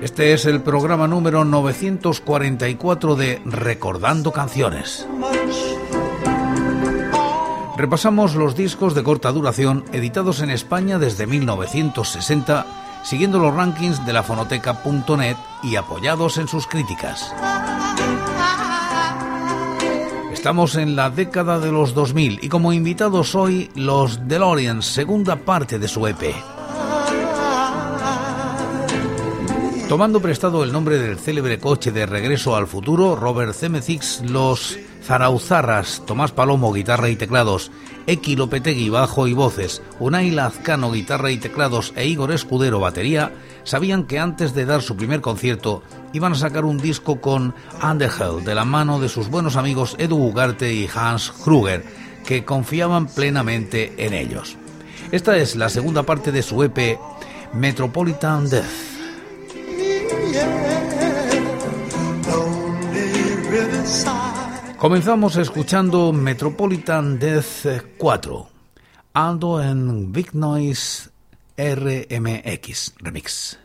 Este es el programa número 944 de Recordando Canciones. Repasamos los discos de corta duración editados en España desde 1960, siguiendo los rankings de la fonoteca.net y apoyados en sus críticas. Estamos en la década de los 2000 y como invitados hoy los DeLorean, segunda parte de su EP. Tomando prestado el nombre del célebre coche de regreso al futuro, Robert Zemeckis, los Zarauzarras, Tomás Palomo, guitarra y teclados, Eki Lopetegui, bajo y voces, Unai Lazcano, guitarra y teclados e Igor Escudero, batería, sabían que antes de dar su primer concierto iban a sacar un disco con Underhell de la mano de sus buenos amigos Edu Ugarte y Hans Kruger, que confiaban plenamente en ellos. Esta es la segunda parte de su EP Metropolitan Death. Comenzamos escuchando Metropolitan Death 4, ando en Big Noise RMX Remix.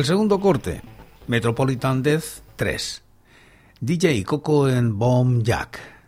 El segundo corte, Metropolitan Death 3. DJ Coco en Bomb Jack.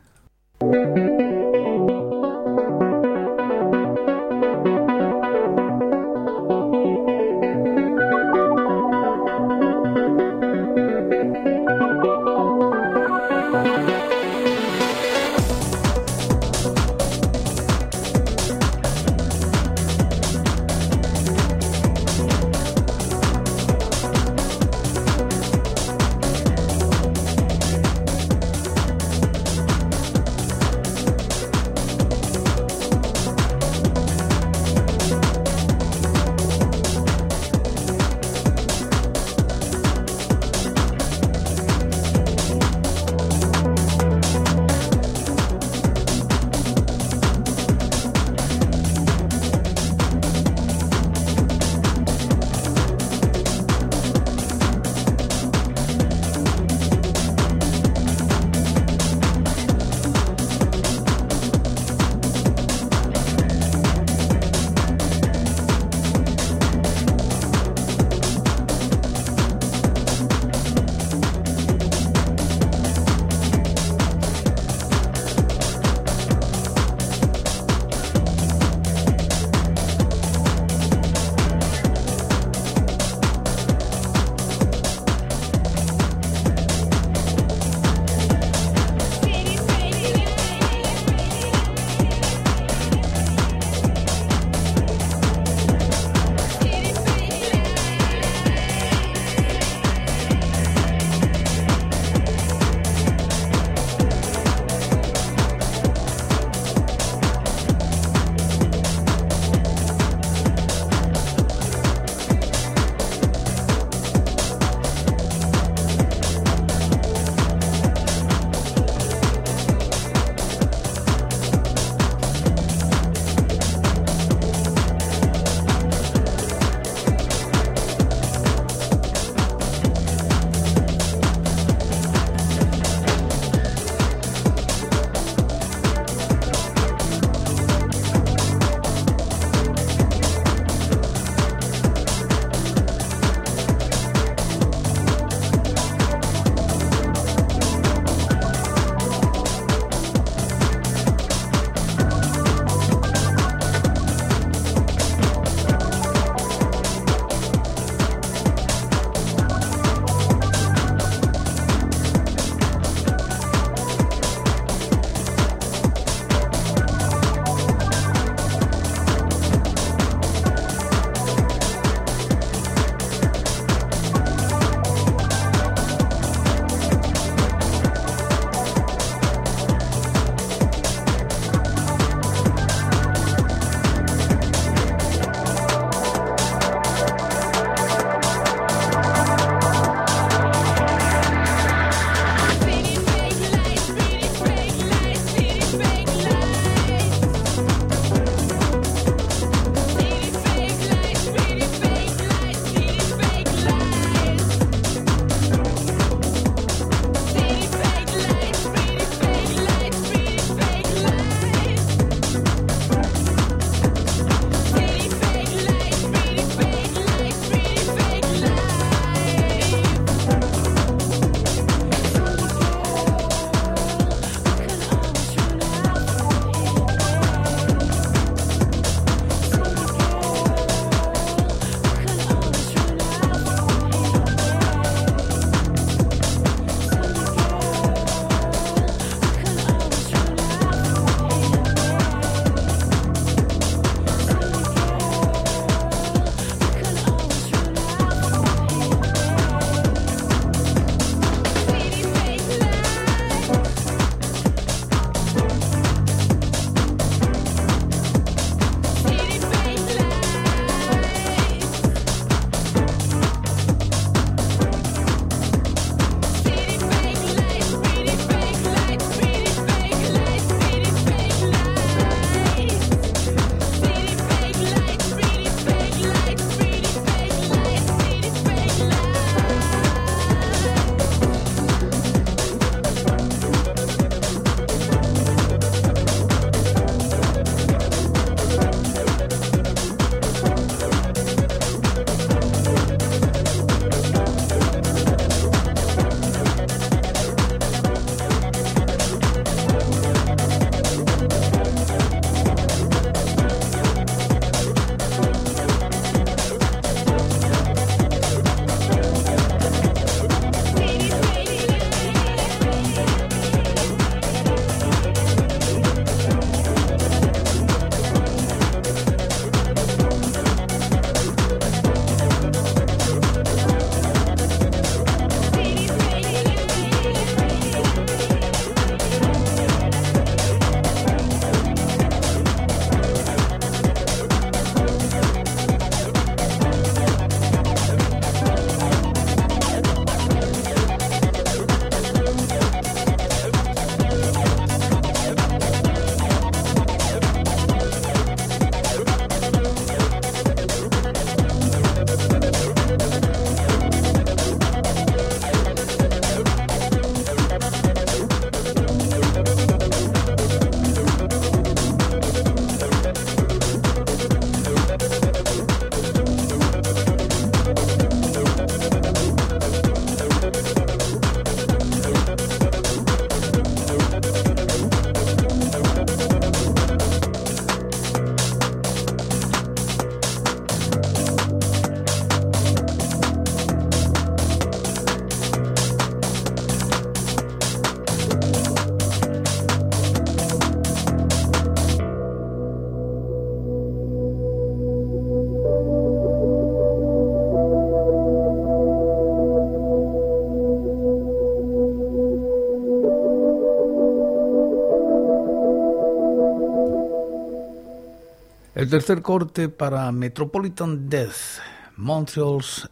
El tercer corte para Metropolitan Death, Montreal's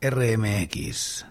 RMX.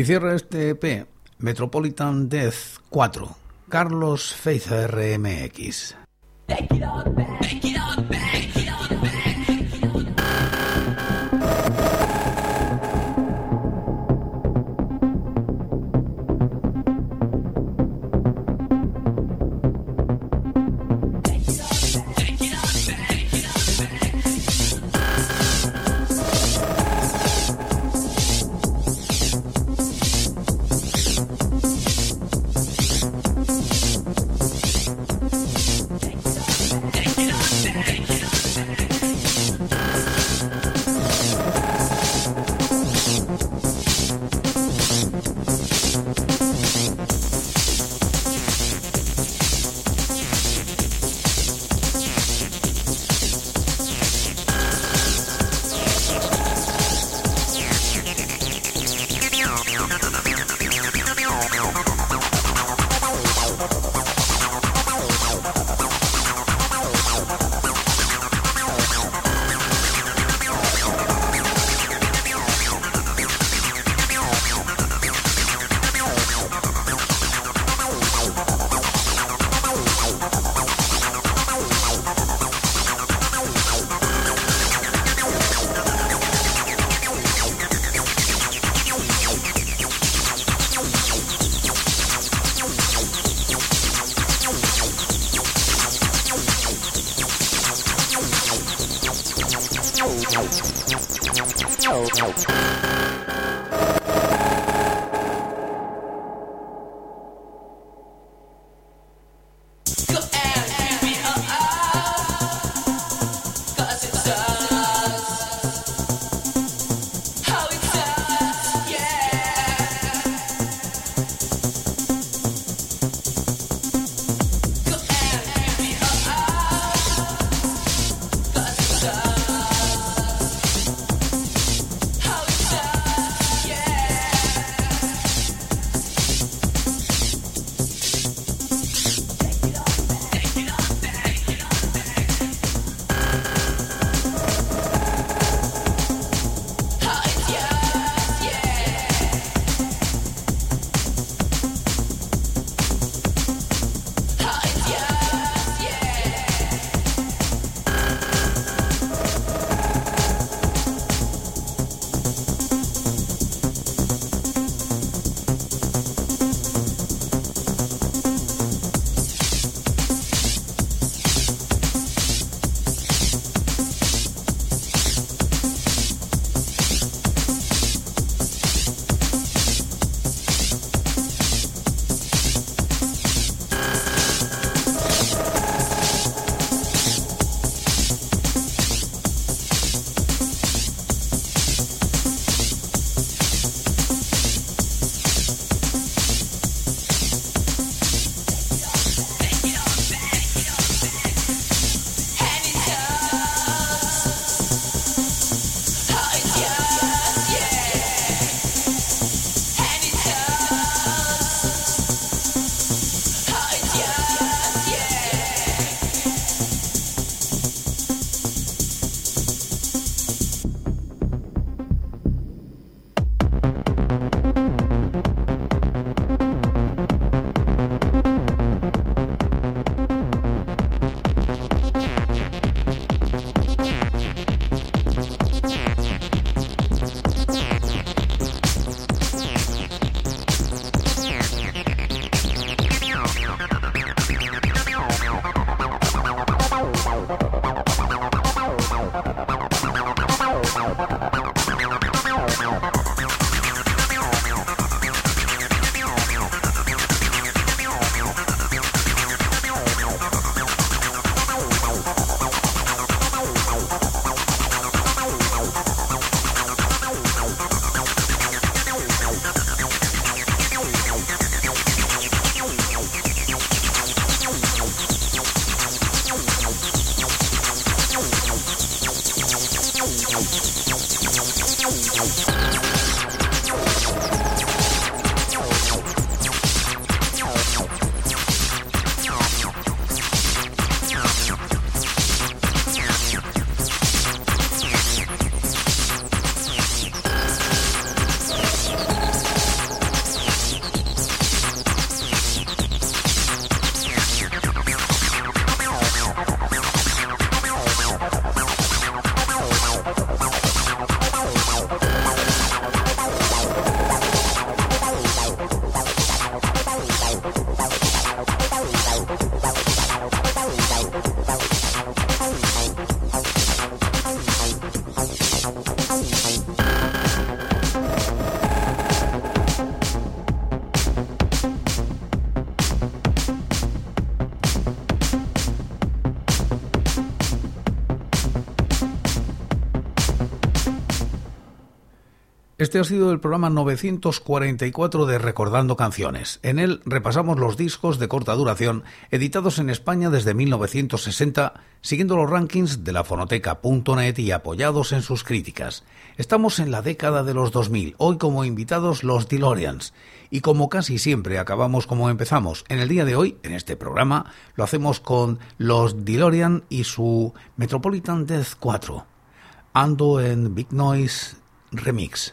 Y cierra este EP Metropolitan Death 4, Carlos Feiza RMX. Thank you. Este ha sido el programa 944 de Recordando Canciones. En él repasamos los discos de corta duración editados en España desde 1960, siguiendo los rankings de la fonoteca.net y apoyados en sus críticas. Estamos en la década de los 2000, hoy como invitados los DeLoreans. Y como casi siempre acabamos como empezamos, en el día de hoy, en este programa, lo hacemos con los DeLorean y su Metropolitan Death 4. Ando en Big Noise Remix.